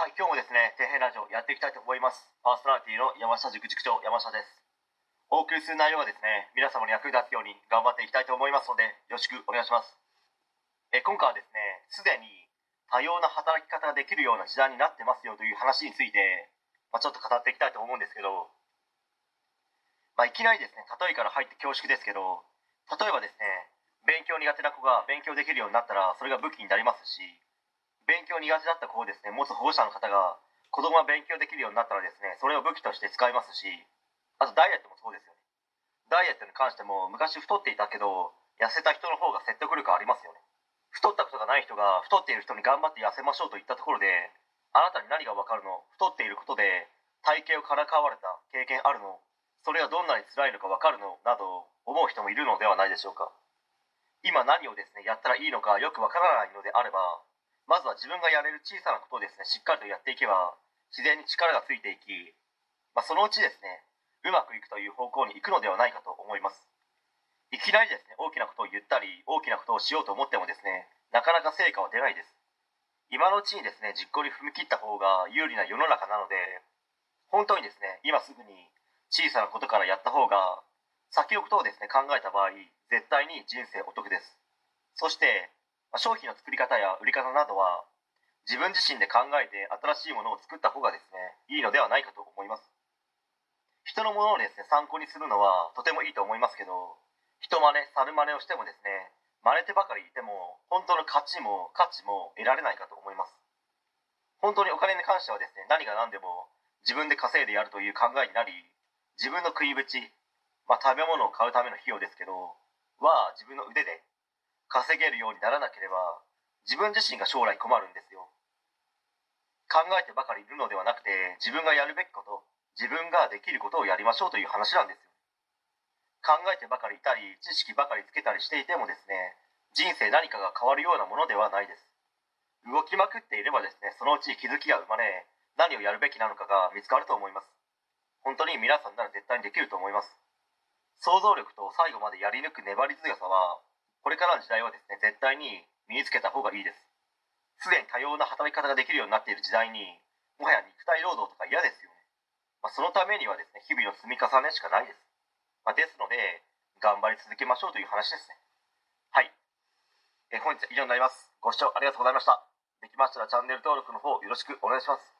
はい、今日もですね、底辺ラジオやっていきたいと思います。パーソナリティの山下塾塾長、山下です。お送りする内容はですね、皆様に役に立つように頑張っていきたいと思いますので、よろしくお願いします。え今回はですね、すでに多様な働き方ができるような時代になってますよという話について、まあ、ちょっと語っていきたいと思うんですけど、まあ、いきなりですね、例えから入って恐縮ですけど、例えばですね、勉強苦手な子が勉強できるようになったら、それが武器になりますし、勉強苦手だった子をですね持つ保護者の方が子供が勉強できるようになったらですねそれを武器として使いますしあとダイエットもそうですよね。ダイエットに関しても昔太っていたけど痩せた人の方が説得力ありますよね。太ったことがない人が太っている人に頑張って痩せましょうと言ったところであなたに何が分かるの？太っていることで体型をからかわれた経験あるの？それがどんなに辛いのか分かるの？など思う人もいるのではないでしょうか。今何をですねやったらいいのかよく分からないのであればまずは自分がやれる小さなことをですね。しっかりとやっていけば自然に力がついていき、まあ、そのうちですねうまくいくという方向に行くのではないかと思います。いきなりですね大きなことを言ったり大きなことをしようと思ってもですねなかなか成果は出ないです。今のうちにですね実行に踏み切った方が有利な世の中なので本当にですね今すぐに小さなことからやった方が先のことをですね考えた場合絶対に人生お得です。そして商品の作り方や売り方などは自分自身で考えて新しいものを作った方がですねいいのではないかと思います。人のものをですね参考にするのはとてもいいと思いますけど人真似猿真似をしてもですね真似てばかりいても本当の価値も価値も得られないかと思います。本当にお金に関してはですね何が何でも自分で稼いでやるという考えになり自分の食いぶち、まあ、食べ物を買うための費用ですけどは自分の腕で稼げるようにならなければ自分自身が将来困るんですよ。考えてばかりいるのではなくて自分がやるべきこと自分ができることをやりましょうという話なんですよ。考えてばかりいたり知識ばかりつけたりしていてもですね人生何かが変わるようなものではないです。動きまくっていればですねそのうち気づきが生まれ何をやるべきなのかが見つかると思います。本当に皆さんなら絶対にできると思います。想像力と最後までやり抜く粘り強さはこれからの時代はですね絶対に身につけた方がいいです。すでに多様な働き方ができるようになっている時代にもはや肉体労働とか嫌ですよね、まあ、そのためにはですね日々の積み重ねしかないです、まあ、ですので頑張り続けましょうという話ですね。はい、え本日は以上になります。ご視聴ありがとうございました。できましたらチャンネル登録の方よろしくお願いします。